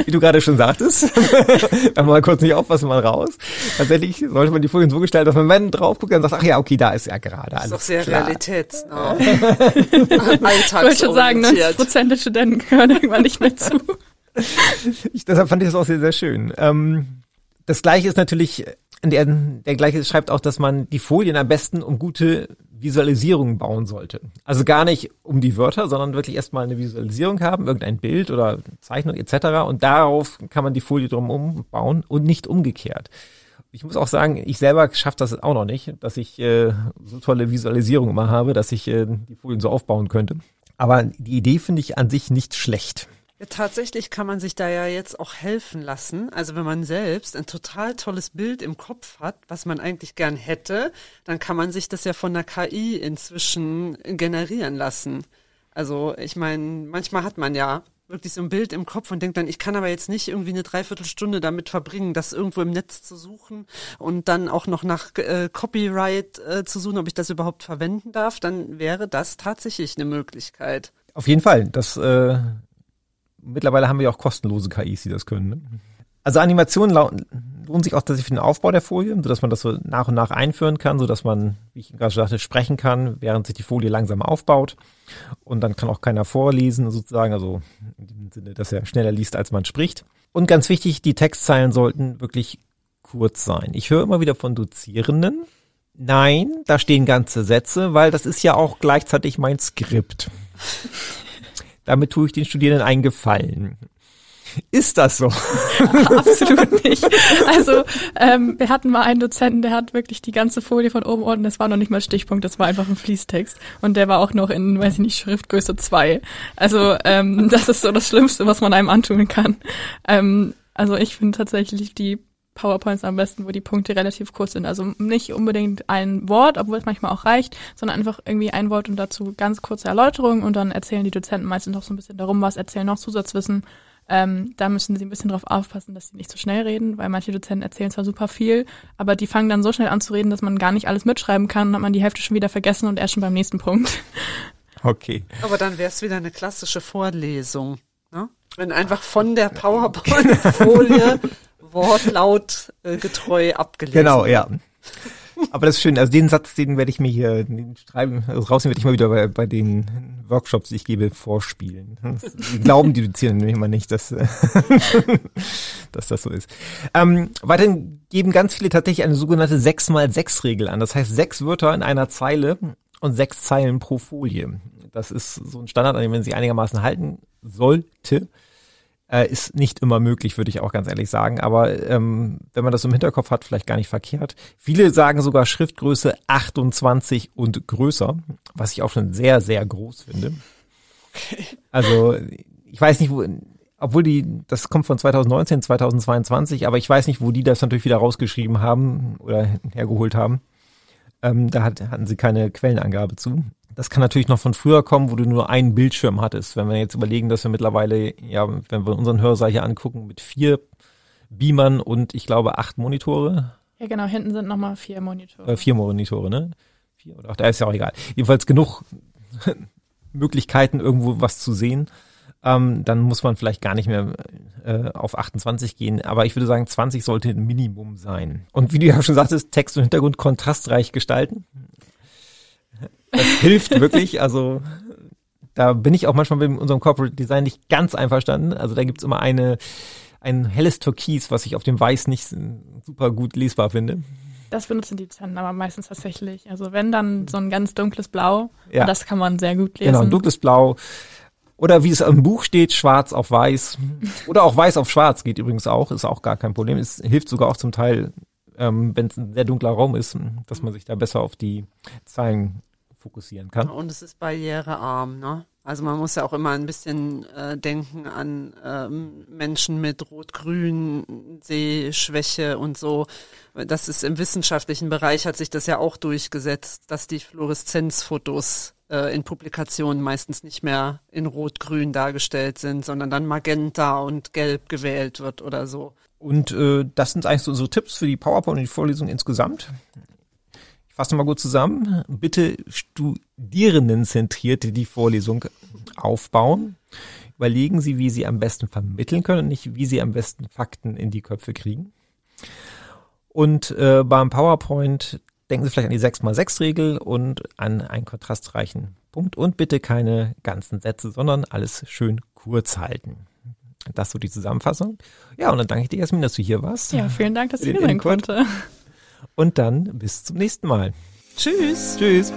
Wie du gerade schon sagtest, wenn man mal kurz nicht aufpassen, mal raus. Tatsächlich sollte man die Folien so gestalten, dass man wenn drauf guckt und sagt, ach ja, okay, da ist ja gerade alles. Das ist doch sehr klar. realitätsnah. ich wollte schon sagen, 90 Prozent der Studenten hören irgendwann nicht mehr zu. Ich, deshalb fand ich das auch sehr, sehr schön. Ähm, das gleiche ist natürlich, der, der gleiche schreibt auch, dass man die Folien am besten um gute Visualisierung bauen sollte. Also gar nicht um die Wörter, sondern wirklich erstmal eine Visualisierung haben, irgendein Bild oder Zeichnung etc. Und darauf kann man die Folie drum umbauen und nicht umgekehrt. Ich muss auch sagen, ich selber schaffe das auch noch nicht, dass ich äh, so tolle Visualisierung immer habe, dass ich äh, die Folien so aufbauen könnte. Aber die Idee finde ich an sich nicht schlecht. Ja, tatsächlich kann man sich da ja jetzt auch helfen lassen. Also wenn man selbst ein total tolles Bild im Kopf hat, was man eigentlich gern hätte, dann kann man sich das ja von der KI inzwischen generieren lassen. Also ich meine, manchmal hat man ja wirklich so ein Bild im Kopf und denkt dann, ich kann aber jetzt nicht irgendwie eine Dreiviertelstunde damit verbringen, das irgendwo im Netz zu suchen und dann auch noch nach äh, Copyright äh, zu suchen, ob ich das überhaupt verwenden darf, dann wäre das tatsächlich eine Möglichkeit. Auf jeden Fall. Das äh, mittlerweile haben wir ja auch kostenlose KIs, die das können. Ne? Also Animationen lohnt sich auch tatsächlich für den Aufbau der Folie, sodass man das so nach und nach einführen kann, sodass man, wie ich gerade sagte, sprechen kann, während sich die Folie langsam aufbaut. Und dann kann auch keiner vorlesen sozusagen, also in dem Sinne, dass er schneller liest, als man spricht. Und ganz wichtig, die Textzeilen sollten wirklich kurz sein. Ich höre immer wieder von Dozierenden, nein, da stehen ganze Sätze, weil das ist ja auch gleichzeitig mein Skript. Damit tue ich den Studierenden einen Gefallen. Ist das so? Absolut nicht. Also ähm, wir hatten mal einen Dozenten, der hat wirklich die ganze Folie von oben unten, das war noch nicht mal Stichpunkt, das war einfach ein Fließtext. Und der war auch noch in, weiß ich nicht, Schriftgröße 2. Also ähm, das ist so das Schlimmste, was man einem antun kann. Ähm, also ich finde tatsächlich die PowerPoints am besten, wo die Punkte relativ kurz sind. Also nicht unbedingt ein Wort, obwohl es manchmal auch reicht, sondern einfach irgendwie ein Wort und dazu ganz kurze Erläuterung und dann erzählen die Dozenten meistens noch so ein bisschen darum was, erzählen noch Zusatzwissen. Ähm, da müssen sie ein bisschen drauf aufpassen, dass sie nicht zu so schnell reden, weil manche Dozenten erzählen zwar super viel, aber die fangen dann so schnell an zu reden, dass man gar nicht alles mitschreiben kann und hat man die Hälfte schon wieder vergessen und erst schon beim nächsten Punkt. Okay. Aber dann wäre es wieder eine klassische Vorlesung. Ne? Wenn einfach von der PowerPoint-Folie Wortlaut äh, getreu abgelesen. Genau, ja. Aber das ist schön. Also den Satz, den werde ich mir hier schreiben, also rausnehmen werde ich mal wieder bei, bei den Workshops, die ich gebe, vorspielen. Glauben die Dozierenden nämlich immer nicht, dass, dass das so ist. Ähm, weiterhin geben ganz viele tatsächlich eine sogenannte 6x6-Regel an. Das heißt sechs Wörter in einer Zeile und sechs Zeilen pro Folie. Das ist so ein Standard, an dem man sich einigermaßen halten sollte. Äh, ist nicht immer möglich, würde ich auch ganz ehrlich sagen. Aber ähm, wenn man das im Hinterkopf hat, vielleicht gar nicht verkehrt. Viele sagen sogar Schriftgröße 28 und größer, was ich auch schon sehr, sehr groß finde. Okay. Also ich weiß nicht, wo, obwohl die, das kommt von 2019, 2022, aber ich weiß nicht, wo die das natürlich wieder rausgeschrieben haben oder hergeholt haben. Ähm, da hat, hatten sie keine Quellenangabe zu. Das kann natürlich noch von früher kommen, wo du nur einen Bildschirm hattest. Wenn wir jetzt überlegen, dass wir mittlerweile, ja, wenn wir unseren Hörsaal hier angucken, mit vier Beamern und ich glaube acht Monitore. Ja, genau, hinten sind nochmal vier Monitore. Äh, vier Monitore, ne? Vier oder acht, da ist ja auch egal. Jedenfalls genug Möglichkeiten, irgendwo was zu sehen. Ähm, dann muss man vielleicht gar nicht mehr äh, auf 28 gehen. Aber ich würde sagen, 20 sollte ein Minimum sein. Und wie du ja schon sagtest, Text und Hintergrund kontrastreich gestalten. Das hilft wirklich. Also da bin ich auch manchmal mit unserem Corporate Design nicht ganz einverstanden. Also da gibt's immer eine ein helles Türkis, was ich auf dem Weiß nicht super gut lesbar finde. Das benutzen die Zellen aber meistens tatsächlich. Also wenn dann so ein ganz dunkles Blau, ja. das kann man sehr gut lesen. Genau, ein dunkles Blau. Oder wie es im Buch steht, schwarz auf weiß. Oder auch weiß auf schwarz geht übrigens auch, ist auch gar kein Problem. Es hilft sogar auch zum Teil, ähm, wenn es ein sehr dunkler Raum ist, dass man sich da besser auf die Zeilen fokussieren kann. Und es ist barrierearm, ne? Also man muss ja auch immer ein bisschen äh, denken an ähm, Menschen mit Rot-Grün, Sehschwäche und so. Das ist im wissenschaftlichen Bereich hat sich das ja auch durchgesetzt, dass die Fluoreszenzfotos äh, in Publikationen meistens nicht mehr in Rot-Grün dargestellt sind, sondern dann Magenta und Gelb gewählt wird oder so. Und äh, das sind eigentlich so unsere Tipps für die PowerPoint und die Vorlesung insgesamt fassen wir mal gut zusammen. Bitte studierendenzentriert die Vorlesung aufbauen. Überlegen Sie, wie Sie am besten vermitteln können und nicht, wie Sie am besten Fakten in die Köpfe kriegen. Und äh, beim PowerPoint denken Sie vielleicht an die 6x6-Regel und an einen kontrastreichen Punkt. Und bitte keine ganzen Sätze, sondern alles schön kurz halten. Das so die Zusammenfassung. Ja, und dann danke ich dir, Jasmin, dass du hier warst. Ja, vielen Dank, dass ich hier sein konnte. Und dann bis zum nächsten Mal. Tschüss. Tschüss.